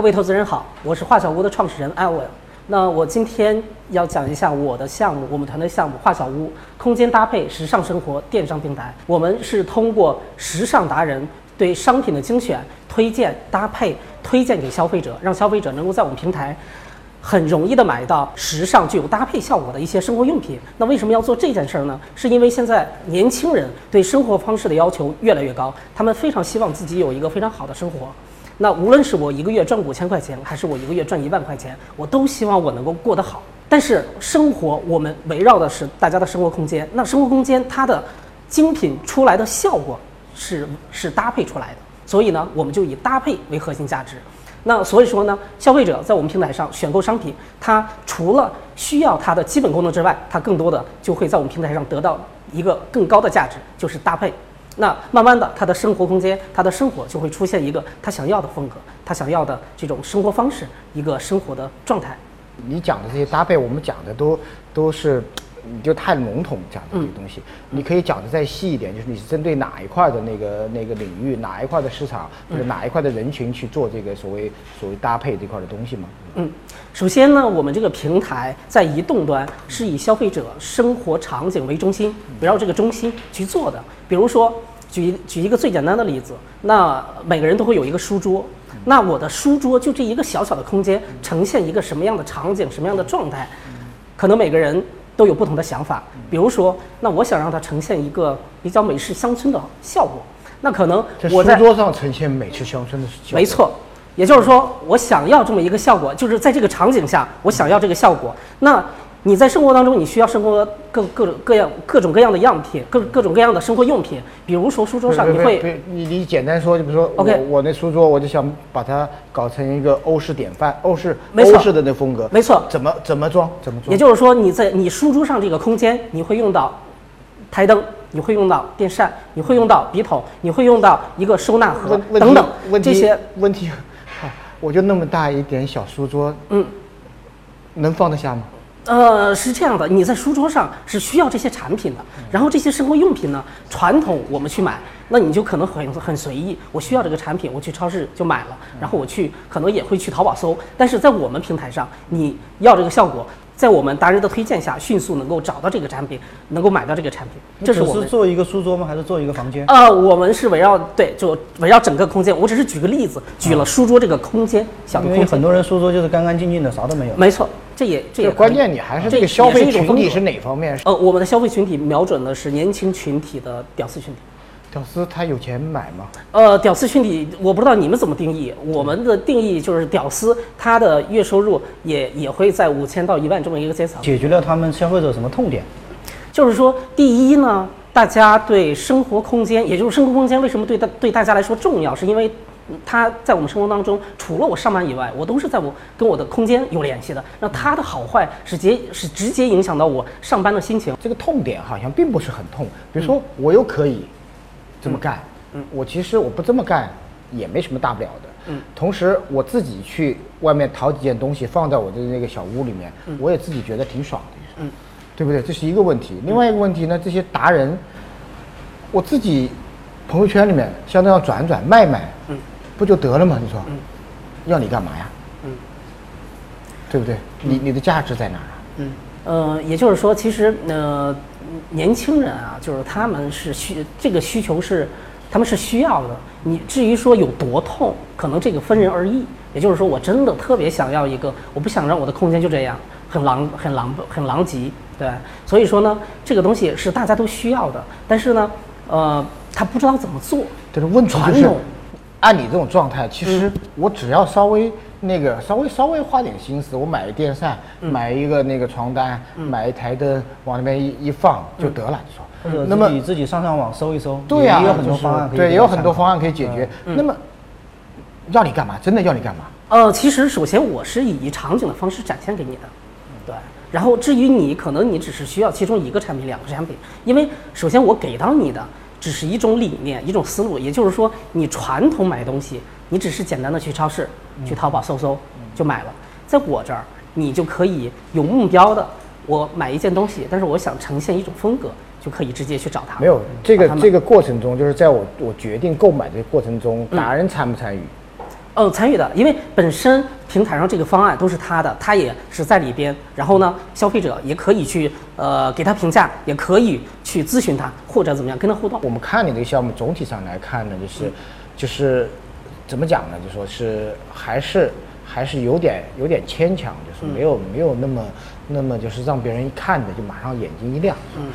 各位投资人好，我是画小屋的创始人艾文。那我今天要讲一下我的项目，我们团队项目画小屋空间搭配时尚生活电商平台。我们是通过时尚达人对商品的精选、推荐、搭配、推荐给消费者，让消费者能够在我们平台很容易的买到时尚具有搭配效果的一些生活用品。那为什么要做这件事儿呢？是因为现在年轻人对生活方式的要求越来越高，他们非常希望自己有一个非常好的生活。那无论是我一个月赚五千块钱，还是我一个月赚一万块钱，我都希望我能够过得好。但是生活我们围绕的是大家的生活空间，那生活空间它的精品出来的效果是是搭配出来的，所以呢，我们就以搭配为核心价值。那所以说呢，消费者在我们平台上选购商品，他除了需要它的基本功能之外，他更多的就会在我们平台上得到一个更高的价值，就是搭配。那慢慢的，他的生活空间，他的生活就会出现一个他想要的风格，他想要的这种生活方式，一个生活的状态。你讲的这些搭配，我们讲的都都是，你就太笼统讲的这些东西。你可以讲的再细一点，就是你是针对哪一块的那个那个领域，哪一块的市场或者哪一块的人群去做这个所谓所谓搭配这块的东西吗？嗯，首先呢，我们这个平台在移动端是以消费者生活场景为中心，围绕这个中心去做的。比如说，举举一个最简单的例子，那每个人都会有一个书桌，那我的书桌就这一个小小的空间，呈现一个什么样的场景、什么样的状态，可能每个人都有不同的想法。比如说，那我想让它呈现一个比较美式乡村的效果，那可能我在书桌上呈现美式乡村的效果没错，也就是说，我想要这么一个效果，就是在这个场景下，我想要这个效果。那你在生活当中，你需要生活各各种各样各种各样的样品，各各种各样的生活用品。比如说书桌上，你会你你简单说，就比如说 OK 我我那书桌，我就想把它搞成一个欧式典范，欧式没欧式的那风格，没错怎么怎么装怎么装？也就是说，你在你书桌上这个空间，你会用到台灯，你会用到电扇，你会用到笔筒，你会用到一个收纳盒等等问这些。问题，啊，我就那么大一点小书桌，嗯，能放得下吗？呃，是这样的，你在书桌上是需要这些产品的，然后这些生活用品呢，传统我们去买，那你就可能很很随意，我需要这个产品，我去超市就买了，然后我去可能也会去淘宝搜，但是在我们平台上，你要这个效果，在我们达人的推荐下，迅速能够找到这个产品，能够买到这个产品，这是我们只是做一个书桌吗？还是做一个房间？呃，我们是围绕对，就围绕整个空间。我只是举个例子，举了书桌这个空间，小的空间。因为很多人书桌就是干干净净的，啥都没有。没错，这也这也关键你还是这个消费群体是哪方面？呃，我们的消费群体瞄准的是年轻群体的屌丝群体。屌丝他有钱买吗？呃，屌丝群体，我不知道你们怎么定义。我们的定义就是屌丝，他的月收入也也会在五千到一万这么一个阶层。解决了他们消费者什么痛点？就是说，第一呢，大家对生活空间，也就是生活空间为什么对大对大家来说重要，是因为它在我们生活当中，除了我上班以外，我都是在我跟我的空间有联系的。那它的好坏是直接是直接影响到我上班的心情。这个痛点好像并不是很痛。比如说，我又可以这么干，嗯我其实我不这么干也没什么大不了的，嗯，同时我自己去外面淘几件东西放在我的那个小屋里面，我也自己觉得挺爽的，嗯，对不对？这是一个问题。另外一个问题呢，这些达人，我自己朋友圈里面相当要转转卖卖，嗯，不就得了吗？你说，嗯，要你干嘛呀？嗯，对不对？你你的价值在哪儿啊？嗯，呃，也就是说，其实呃，年轻人啊，就是他们是需这个需求是他们是需要的。你至于说有多痛，可能这个分人而异。也就是说，我真的特别想要一个，我不想让我的空间就这样很狼、很狼、很狼藉，对。所以说呢，这个东西是大家都需要的，但是呢，呃，他不知道怎么做。就是问题就是传统，按你这种状态，其实我只要稍微那个稍微稍微花点心思，我买个电扇，买一个那个床单，买一台灯，往那边一一放就得了。你说，那么你自己上上网搜一搜，对呀、也有很多方案对，也有很多方案可以解决。那么要你干嘛？真的要你干嘛？呃，其实首先我是以场景的方式展现给你的，对。然后至于你，可能你只是需要其中一个产品、两个产品，因为首先我给到你的只是一种理念、一种思路，也就是说，你传统买东西，你只是简单的去超市、去淘宝搜搜就买了，在我这儿，你就可以有目标的，我买一件东西，但是我想呈现一种风格，就可以直接去找他。没有这个这个过程中，就是在我我决定购买这个过程中，达人参不参与？哦，参与的，因为本身平台上这个方案都是他的，他也是在里边。然后呢，消费者也可以去呃给他评价，也可以去咨询他或者怎么样跟他互动。我们看你这个项目总体上来看呢，就是就是怎么讲呢？就说是还是还是有点有点牵强，就是没有没有那么那么就是让别人一看着就马上眼睛一亮。嗯。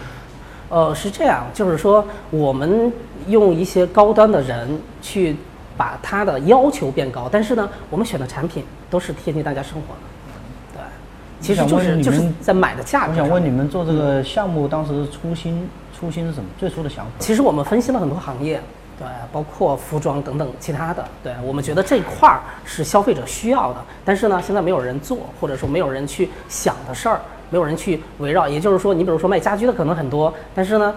呃，是这样，就是说我们用一些高端的人去把它的要求变高，但是呢，我们选的产品都是贴近大家生活的，对，其实就是就是在买的价格。我想问你们做这个项目当时初心初心是什么？最初的想法？其实我们分析了很多行业，对，包括服装等等其他的，对我们觉得这块儿是消费者需要的，但是呢，现在没有人做，或者说没有人去想的事儿。没有人去围绕，也就是说，你比如说卖家居的可能很多，但是呢，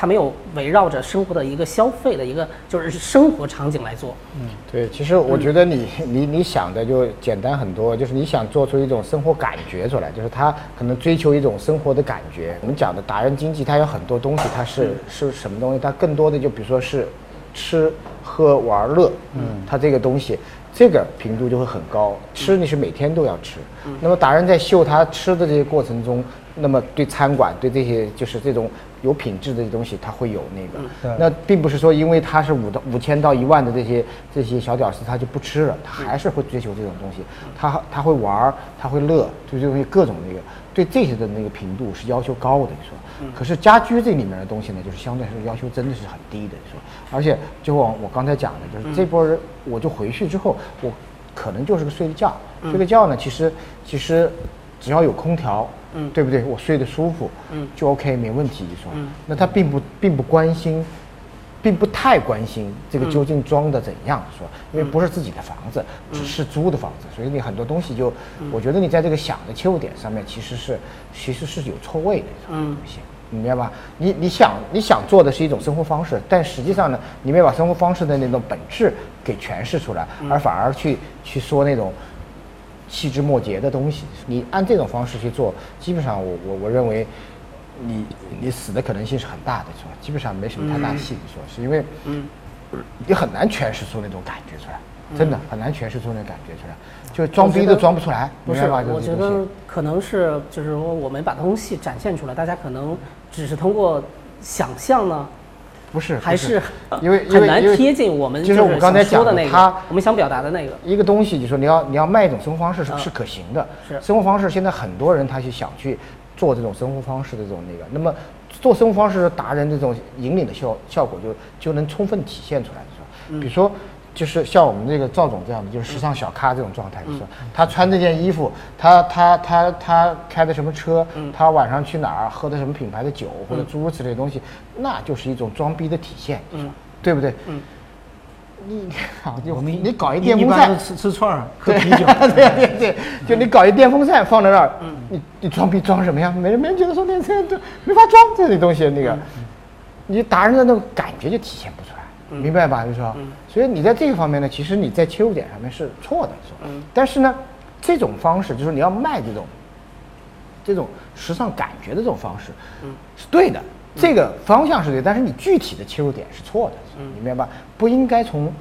他没有围绕着生活的一个消费的一个就是生活场景来做。嗯，对，其实我觉得你你你想的就简单很多，就是你想做出一种生活感觉出来，就是他可能追求一种生活的感觉。我们讲的达人经济，它有很多东西，它是是什么东西？它更多的就比如说是吃喝玩乐，嗯，它这个东西。这个频度就会很高，吃你是每天都要吃。那么达人在秀他吃的这些过程中，那么对餐馆对这些就是这种有品质的东西，他会有那个。那并不是说因为他是五到五千到一万的这些这些小屌丝他就不吃了，他还是会追求这种东西。他他会玩儿，他会乐，对这东西各种那个对这些的那个频度是要求高的，你说。可是家居这里面的东西呢，就是相对来说要求真的是很低的，你说？而且就我我刚才讲的，就是这波人，我就回去之后，我可能就是个睡个觉，睡个觉呢，其实其实只要有空调，嗯，对不对？我睡得舒服，嗯，就 OK 没问题，是吧？那他并不并不关心。并不太关心这个究竟装的怎样，是吧？因为不是自己的房子，只是租的房子，所以你很多东西就，我觉得你在这个想的切入点上面其实是其实是有错位的，嗯，东西，你明白吧？你你想你想做的是一种生活方式，但实际上呢，你没把生活方式的那种本质给诠释出来，而反而去去说那种细枝末节的东西，你按这种方式去做，基本上我我我认为。你你死的可能性是很大的，是吧？基本上没什么太大戏，说是因为，嗯，你很难诠释出那种感觉出来，真的很难诠释出那种感觉出来，就装逼都装不出来。不是，我觉得可能是就是说我们把东西展现出来，大家可能只是通过想象呢，不是，还是因为很难贴近我们就是我刚才讲的那个，我们想表达的那个一个东西，就说你要你要卖一种生活方式是是可行的，是生活方式，现在很多人他去想去。做这种生活方式的这种那个，那么做生活方式达人这种引领的效效果就就能充分体现出来，是吧？比如说，就是像我们这个赵总这样的，就是时尚小咖这种状态，是吧？他穿这件衣服，他他他他开的什么车，他晚上去哪儿喝的什么品牌的酒，或者诸如此类东西，那就是一种装逼的体现，嗯，对不对？嗯。你好，就我们你搞一电风扇，吃吃串儿，喝啤酒，对对对，就你搞一电风扇放在那儿，嗯，你你装逼装什么呀？没人没人觉得说那这都没法装这些东西，那个，你达人的那种感觉就体现不出来，明白吧？就说，所以你在这个方面呢，其实你在切入点上面是错的，是吧？但是呢，这种方式就是你要卖这种，这种时尚感觉的这种方式，嗯，是对的。这个方向是对，但是你具体的切入点是错的，你明白吧？不应该从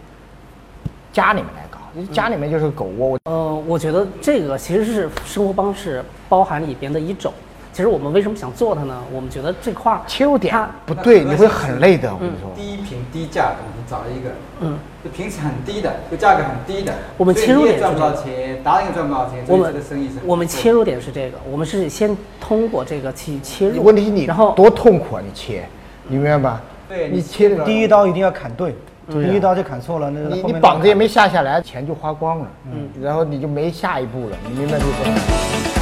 家里面来搞，家里面就是狗窝。呃，我觉得这个其实是生活方式包含里边的一种。其实我们为什么想做它呢？我们觉得这块切入点不对，你会很累的。我跟你说，低频低价，我们找了一个，嗯，就平时很低的，就价格很低的。我们切入点赚不到钱，达人也赚不到钱。我们的生意是，我们切入点是这个，我们是先通过这个去切入。问题你然后多痛苦啊！你切，你明白吧？对，你切的第一刀一定要砍对，第一刀就砍错了，那你你膀子也没下下来，钱就花光了，嗯，然后你就没下一步了，你明白这个？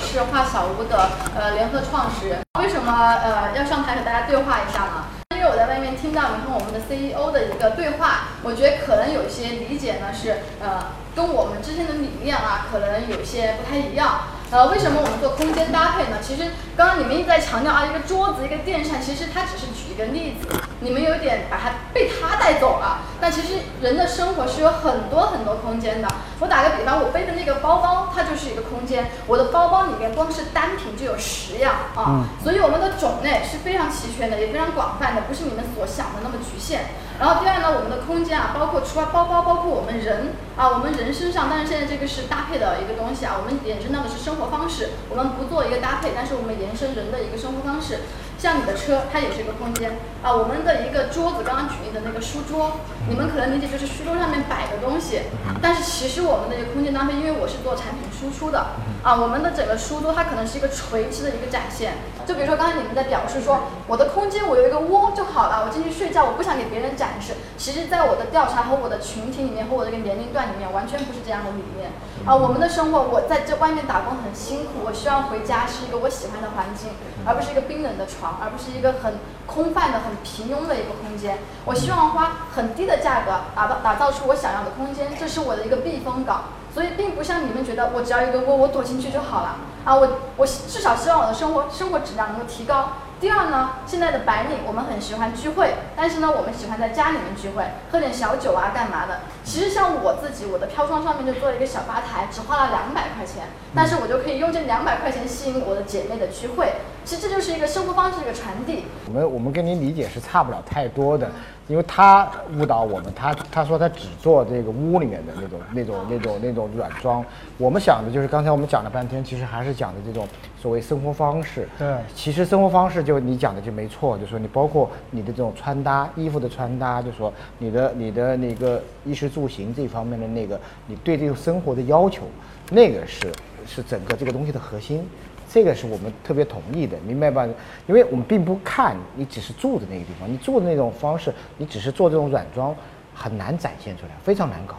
是画小屋的呃联合创始人，为什么呃要上台和大家对话一下呢？因为我在外面听到你和我们的 CEO 的一个对话，我觉得可能有些理解呢是呃跟我们之前的理念啊可能有些不太一样。呃，为什么我们做空间搭配呢？其实刚刚你们一直在强调啊，一个桌子，一个电扇，其实它只是举一个例子，你们有点把它被它带走了。但其实人的生活是有很多很多空间的。我打个比方，我背的那个包包，它就是一个空间。我的包包里面光是单品就有十样啊，所以我们的种类是非常齐全的，也非常广泛的，不是你们所想的那么局限。然后第二呢，我们的空间啊，包括除了包包，包括我们人啊，我们人身上，但是现在这个是搭配的一个东西啊，我们延伸到的是生活方式，我们不做一个搭配，但是我们延伸人的一个生活方式。像你的车，它也是一个空间啊。我们的一个桌子，刚刚举例的那个书桌，你们可能理解就是书桌上面摆的东西，但是其实我们的一个空间搭配，因为我是做产品输出的啊，我们的整个书桌它可能是一个垂直的一个展现。就比如说刚才你们在表示说，我的空间我有一个窝就好了，我进去睡觉，我不想给别人展示。其实，在我的调查和我的群体里面和我这个年龄段里面，完全不是这样的理念啊。我们的生活，我在这外面打工很辛苦，我希望回家是一个我喜欢的环境，而不是一个冰冷的而不是一个很空泛的、很平庸的一个空间。我希望花很低的价格打造打造出我想要的空间，这是我的一个避风港。所以，并不像你们觉得我只要一个窝，我躲进去就好了啊！我我至少希望我的生活生活质量能够提高。第二呢，现在的白领我们很喜欢聚会，但是呢，我们喜欢在家里面聚会，喝点小酒啊，干嘛的？其实像我自己，我的飘窗上面就做了一个小吧台，只花了两百块钱，但是我就可以用这两百块钱吸引我的姐妹的聚会。其实这就是一个生活方式的一个传递。我们我们跟您理解是差不了太多的，因为他误导我们，他他说他只做这个屋里面的那种那种那种那种软装，我们想的就是刚才我们讲了半天，其实还是讲的这种所谓生活方式。对，其实生活方式就你讲的就没错，就说你包括你的这种穿搭、衣服的穿搭，就说你的你的那个衣食住行这方面的那个，你对这个生活的要求，那个是是整个这个东西的核心。这个是我们特别同意的，明白吧？因为我们并不看你只是住的那个地方，你住的那种方式，你只是做这种软装，很难展现出来，非常难搞。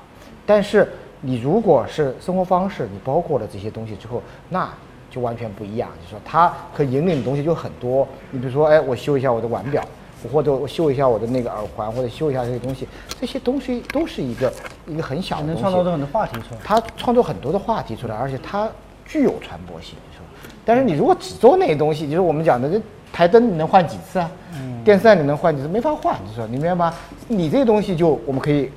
但是你如果是生活方式，你包括了这些东西之后，那就完全不一样。就说它可引领的东西就很多。你比如说，哎，我修一下我的腕表，或者我修一下我的那个耳环，或者修一下这些东西，这些东西都是一个一个很小的东西，能创造出很多话题出来。它创作很多的话题出来，而且它具有传播性。但是你如果只做那些东西，就是我们讲的，这台灯你能换几次啊？电扇你能换几次？没法换，就说你明白吗？你这些东西就我们可以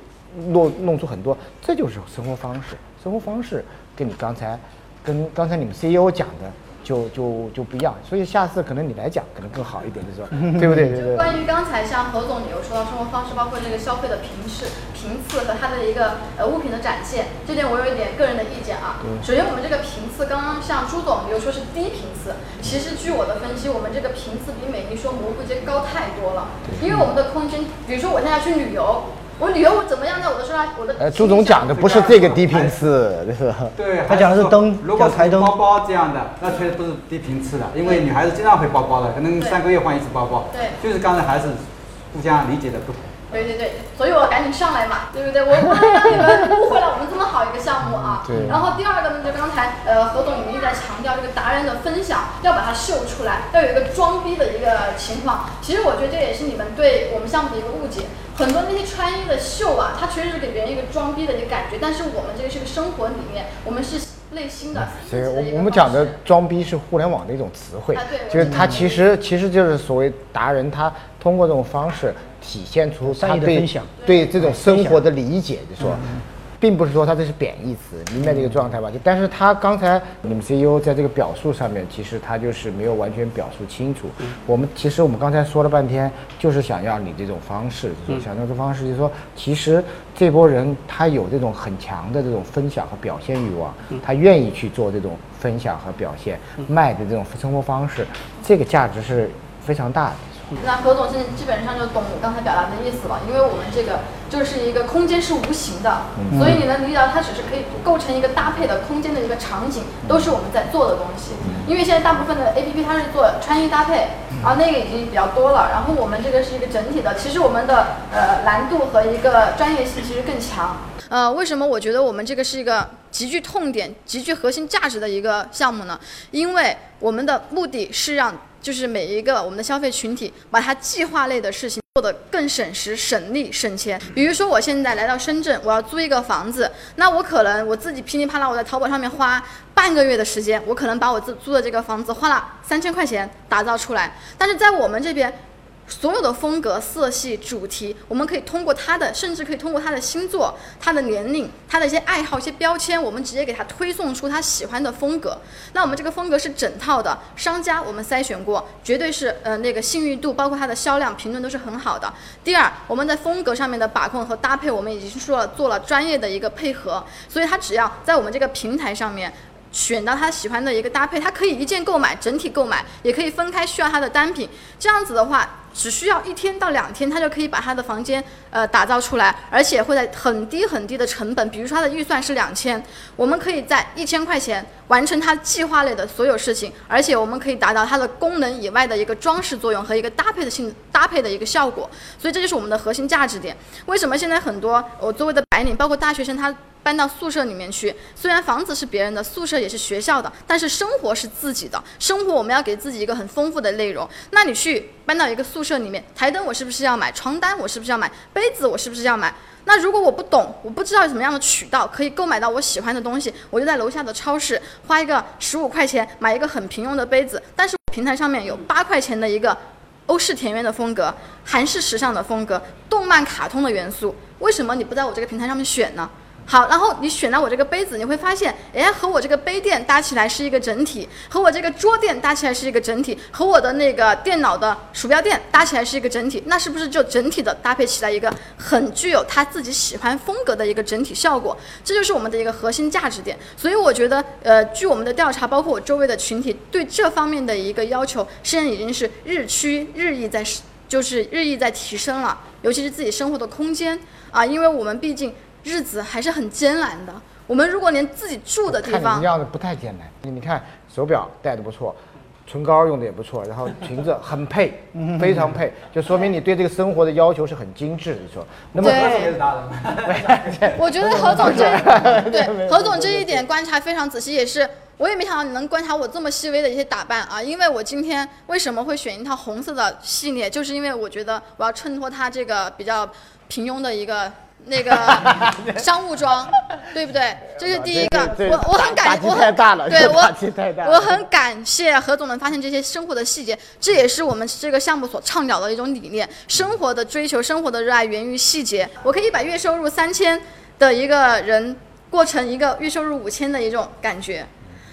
弄弄出很多，这就是生活方式。生活方式跟你刚才跟刚才你们 CEO 讲的。就就就不一样，所以下次可能你来讲可能更好一点，就是说，对不对？对对。关于刚才像何总，你有说到生活方式，包括这个消费的频次、频次和它的一个呃物品的展现，这点我有一点个人的意见啊。首先，我们这个频次，刚刚像朱总，比如说是低频次，其实据我的分析，我们这个频次比美丽说蘑菇街高太多了。因为我们的空间，比如说我现在去旅游。我旅游我怎么样呢？我都说我的。呃，朱总讲的不是这个低频次，是吧？对，他讲的是灯，如果是包包这样的，那确实不是低频次的，因为女孩子经常会包包的，可能三个月换一次包包。对，就是刚才还是互相理解的不同。对对对，所以我赶紧上来嘛，对不对？我不能让你们误会了我们这么好一个项目啊。对。然后第二个呢，就刚才呃何总你们一直在强调这个达人的分享，要把它秀出来，要有一个装逼的一个情况。其实我觉得这也是你们对我们项目的一个误解。很多那些穿衣的秀啊，它确实是给别人一个装逼的一个感觉，但是我们这个是个生活里面，我们是内心的。所以，我我们讲的装逼是互联网的一种词汇，就是他其实其实就是所谓达人，他通过这种方式体现出他对对这种生活的理解，就说。并不是说他这是贬义词，明白这个状态吧？就但是他刚才你们 CEO 在这个表述上面，其实他就是没有完全表述清楚。我们其实我们刚才说了半天，就是想要你这种方式，就是想要这方式，就是说其实这波人他有这种很强的这种分享和表现欲望，他愿意去做这种分享和表现，卖的这种生活方式，这个价值是非常大的。那何总现在基本上就懂我刚才表达的意思了，因为我们这个就是一个空间是无形的，所以你能理解到它只是可以构成一个搭配的空间的一个场景，都是我们在做的东西。因为现在大部分的 A P P 它是做穿衣搭配，啊，那个已经比较多了。然后我们这个是一个整体的，其实我们的呃难度和一个专业性其实更强。呃，为什么我觉得我们这个是一个极具痛点、极具核心价值的一个项目呢？因为我们的目的是让就是每一个我们的消费群体把它计划类的事情做得更省时、省力、省钱。比如说，我现在来到深圳，我要租一个房子，那我可能我自己噼里啪啦，我在淘宝上面花半个月的时间，我可能把我自租的这个房子花了三千块钱打造出来。但是在我们这边，所有的风格、色系、主题，我们可以通过他的，甚至可以通过他的星座、他的年龄、他的一些爱好、一些标签，我们直接给他推送出他喜欢的风格。那我们这个风格是整套的，商家我们筛选过，绝对是呃那个信誉度，包括它的销量、评论都是很好的。第二，我们在风格上面的把控和搭配，我们已经说了做了专业的一个配合，所以他只要在我们这个平台上面。选到他喜欢的一个搭配，他可以一键购买、整体购买，也可以分开需要他的单品。这样子的话，只需要一天到两天，他就可以把他的房间呃打造出来，而且会在很低很低的成本，比如说他的预算是两千，我们可以在一千块钱完成他计划类的所有事情，而且我们可以达到它的功能以外的一个装饰作用和一个搭配的性搭配的一个效果。所以这就是我们的核心价值点。为什么现在很多我周围的白领，包括大学生，他搬到宿舍里面去，虽然房子是别人的，宿舍也是学校的，但是生活是自己的。生活我们要给自己一个很丰富的内容。那你去搬到一个宿舍里面，台灯我是不是要买？床单我是不是要买？杯子我是不是要买？那如果我不懂，我不知道有什么样的渠道可以购买到我喜欢的东西，我就在楼下的超市花一个十五块钱买一个很平庸的杯子，但是平台上面有八块钱的一个欧式田园的风格、韩式时尚的风格、动漫卡通的元素，为什么你不在我这个平台上面选呢？好，然后你选到我这个杯子，你会发现，哎，和我这个杯垫搭起来是一个整体，和我这个桌垫搭起来是一个整体，和我的那个电脑的鼠标垫搭起来是一个整体，那是不是就整体的搭配起来一个很具有他自己喜欢风格的一个整体效果？这就是我们的一个核心价值点。所以我觉得，呃，据我们的调查，包括我周围的群体对这方面的一个要求，现在已经是日趋日益在，就是日益在提升了，尤其是自己生活的空间啊，因为我们毕竟。日子还是很艰难的。我们如果连自己住的地方，看你这样的不太艰难。你你看手表戴的不错，唇膏用的也不错，然后裙子很配，非常配，就说明你对这个生活的要求是很精致的。说，那么对也是达人。我觉得何总这对何总这一点观察非常仔细，也是我也没想到你能观察我这么细微的一些打扮啊。因为我今天为什么会选一套红色的系列，就是因为我觉得我要衬托它这个比较平庸的一个。那个 商务装，对不对？这是第一个，我我很感我很对我我很感谢何总能发现这些生活的细节，这也是我们这个项目所倡导的一种理念。生活的追求，生活的热爱源于细节。我可以把月收入三千的一个人过成一个月收入五千的一种感觉。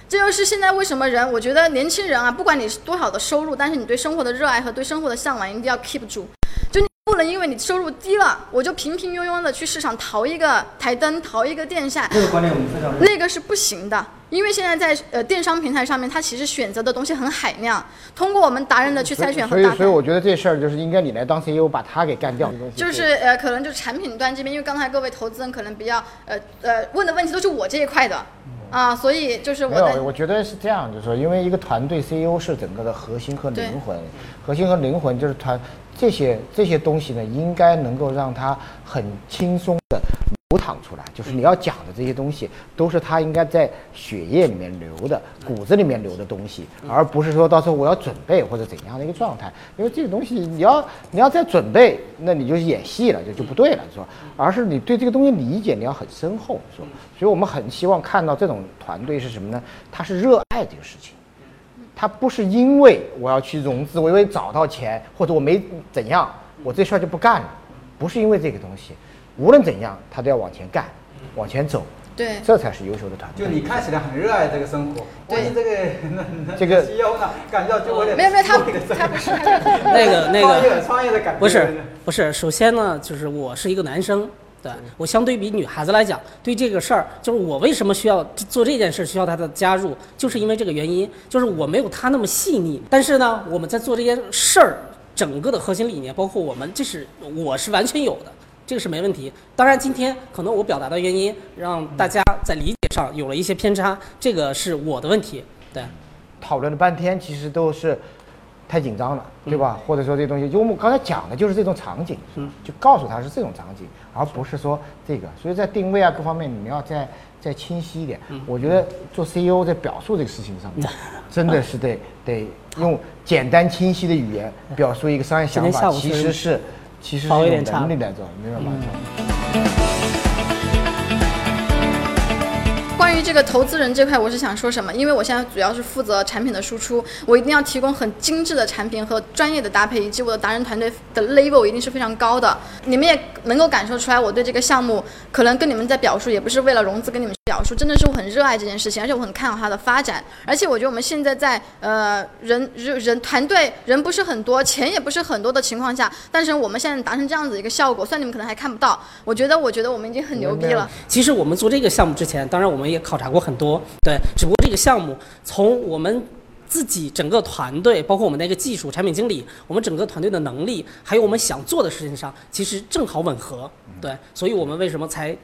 这就是现在为什么人，我觉得年轻人啊，不管你是多少的收入，但是你对生活的热爱和对生活的向往一定要 keep 住。就你不能因为你收入低了，我就平平庸庸的去市场淘一个台灯，淘一个电扇，这个观点我们非常认同。那个是不行的。因为现在在呃电商平台上面，它其实选择的东西很海量，通过我们达人的去筛选和搭配。所以所以我觉得这事儿就是应该你来当 CEO 把他给干掉。就是呃，可能就产品端这边，因为刚才各位投资人可能比较呃呃问的问题都是我这一块的，啊，所以就是我没有，我觉得是这样，就是说，因为一个团队 CEO 是整个的核心和灵魂，核心和灵魂就是团这些这些东西呢，应该能够让他很轻松的流淌出来。就是你要讲的这些东西，都是他应该在血液里面流的、骨子里面流的东西，而不是说到时候我要准备或者怎样的一个状态。因为这个东西，你要你要再准备，那你就演戏了，就就不对了，是吧？而是你对这个东西理解你要很深厚，是吧？所以我们很希望看到这种团队是什么呢？他是热爱这个事情。他不是因为我要去融资，我因为找到钱，或者我没怎样，我这事儿就不干了，不是因为这个东西，无论怎样，他都要往前干，往前走，对。这才是优秀的团队。就你看起来很热爱这个生活，对。万一这个这个 CEO 呢，感觉就有点没有没有他 他不是。那个那个。创业创业的感觉，不是不是，首先呢，就是我是一个男生，对我相对比女孩子来讲，对这个事儿，就是我为什么需要做这件事，需要她的加入，就是因为这个原因，就是我没有她那么细腻。但是呢，我们在做这件事儿，整个的核心理念，包括我们，这是我是完全有的，这个是没问题。当然，今天可能我表达的原因，让大家在理解上有了一些偏差，这个是我的问题。对，讨论了半天，其实都是太紧张了，对吧？或者说这东西，就我们刚才讲的就是这种场景，就告诉他是这种场景，而不是说这个。所以在定位啊各方面，你们要再再清晰一点。我觉得做 CEO 在表述这个事情上面，真的是得得用简单清晰的语言表述一个商业想法，其实是其实是有能力来做，明白吗？关于这个投资人这块，我是想说什么？因为我现在主要是负责产品的输出，我一定要提供很精致的产品和专业的搭配，以及我的达人团队的 level 一定是非常高的。你们也能够感受出来，我对这个项目可能跟你们在表述，也不是为了融资跟你们表述，真的是我很热爱这件事情，而且我很看好它的发展。而且我觉得我们现在在呃人人人团队人不是很多，钱也不是很多的情况下，但是我们现在达成这样子一个效果，虽然你们可能还看不到，我觉得我觉得我们已经很牛逼了。其实我们做这个项目之前，当然我们也考察过很多，对，只不过这个项目从我们自己整个团队，包括我们那个技术、产品经理，我们整个团队的能力，还有我们想做的事情上，其实正好吻合，对，所以我们为什么才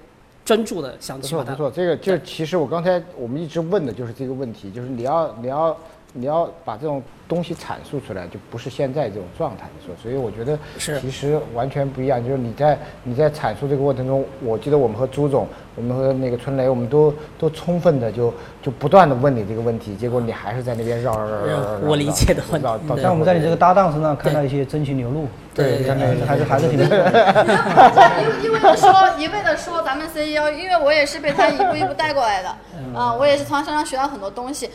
专注的想去把它不错不错，这个就其实我刚才我们一直问的就是这个问题，就是你要你要你要把这种东西阐述出来，就不是现在这种状态说，所以我觉得是其实完全不一样。就是你在你在阐述这个过程中，我记得我们和朱总，我们和那个春雷，我们都都充分的就就不断的问你这个问题，结果你还是在那边绕绕绕绕绕绕。我理解的问题绕到像我们在你这个搭档身上看到一些真情流露，对看来还是还是挺不错的。一一味的说，一味的说咱们 CEO，因为我也是被他一步一步带过来的，啊，我也是从他身上学到很多东西。